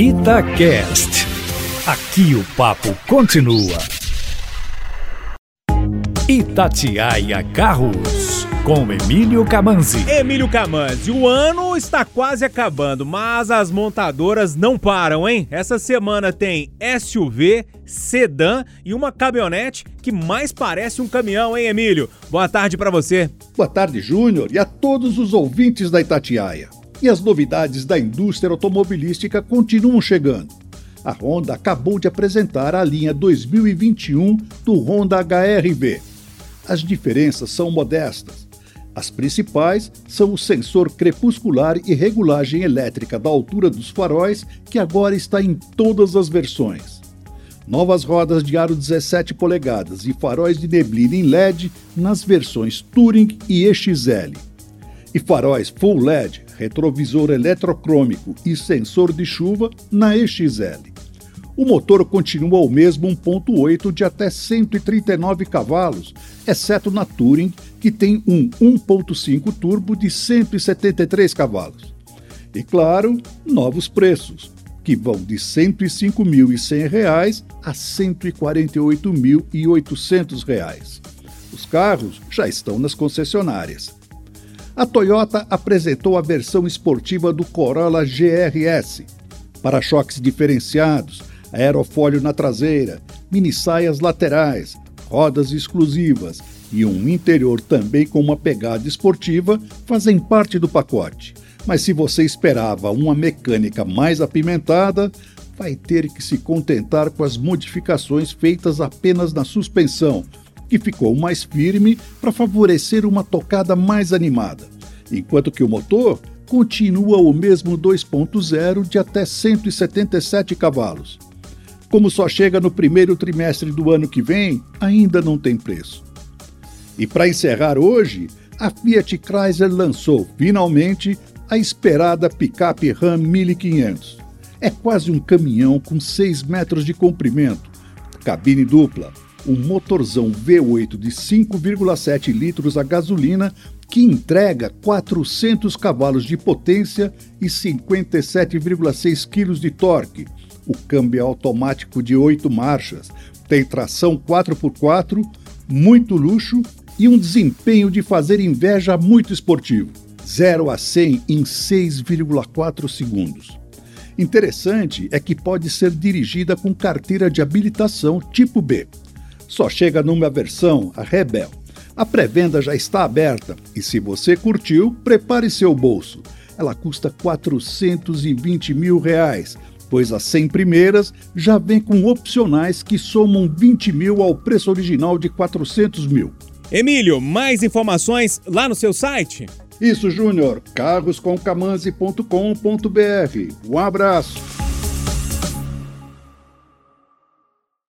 Itacast. Aqui o papo continua. Itatiaia Carros, com Emílio Camanzi. Emílio Camanzi, o ano está quase acabando, mas as montadoras não param, hein? Essa semana tem SUV, sedã e uma caminhonete que mais parece um caminhão, hein, Emílio? Boa tarde para você. Boa tarde, Júnior, e a todos os ouvintes da Itatiaia. E as novidades da indústria automobilística continuam chegando. A Honda acabou de apresentar a linha 2021 do Honda HRV. As diferenças são modestas. As principais são o sensor crepuscular e regulagem elétrica da altura dos faróis, que agora está em todas as versões. Novas rodas de aro 17 polegadas e faróis de neblina em LED nas versões Touring e EXL. E faróis Full LED retrovisor eletrocrômico e sensor de chuva na EXL. O motor continua o mesmo 1.8 de até 139 cavalos, exceto na Touring, que tem um 1.5 turbo de 173 cavalos. E claro, novos preços, que vão de R$ 105.100 a R$ 148.800. Os carros já estão nas concessionárias a Toyota apresentou a versão esportiva do Corolla GRS. Para-choques diferenciados, aerofólio na traseira, mini saias laterais, rodas exclusivas e um interior também com uma pegada esportiva fazem parte do pacote. Mas se você esperava uma mecânica mais apimentada, vai ter que se contentar com as modificações feitas apenas na suspensão, que ficou mais firme para favorecer uma tocada mais animada, enquanto que o motor continua o mesmo 2.0 de até 177 cavalos. Como só chega no primeiro trimestre do ano que vem, ainda não tem preço. E para encerrar hoje, a Fiat Chrysler lançou finalmente a esperada picape Ram 1500. É quase um caminhão com 6 metros de comprimento, cabine dupla, um motorzão V8 de 5,7 litros a gasolina que entrega 400 cavalos de potência e 57,6 kg de torque. O câmbio é automático de 8 marchas, tem tração 4x4, muito luxo e um desempenho de fazer inveja muito esportivo. 0 a 100 em 6,4 segundos. Interessante é que pode ser dirigida com carteira de habilitação tipo B só chega numa versão, a Rebel. A pré-venda já está aberta e se você curtiu, prepare seu bolso. Ela custa 420 mil reais, pois as 100 primeiras já vem com opcionais que somam 20 mil ao preço original de 400 mil. Emílio, mais informações lá no seu site? Isso, Júnior. carroscomcamanzi.com.br. Um abraço.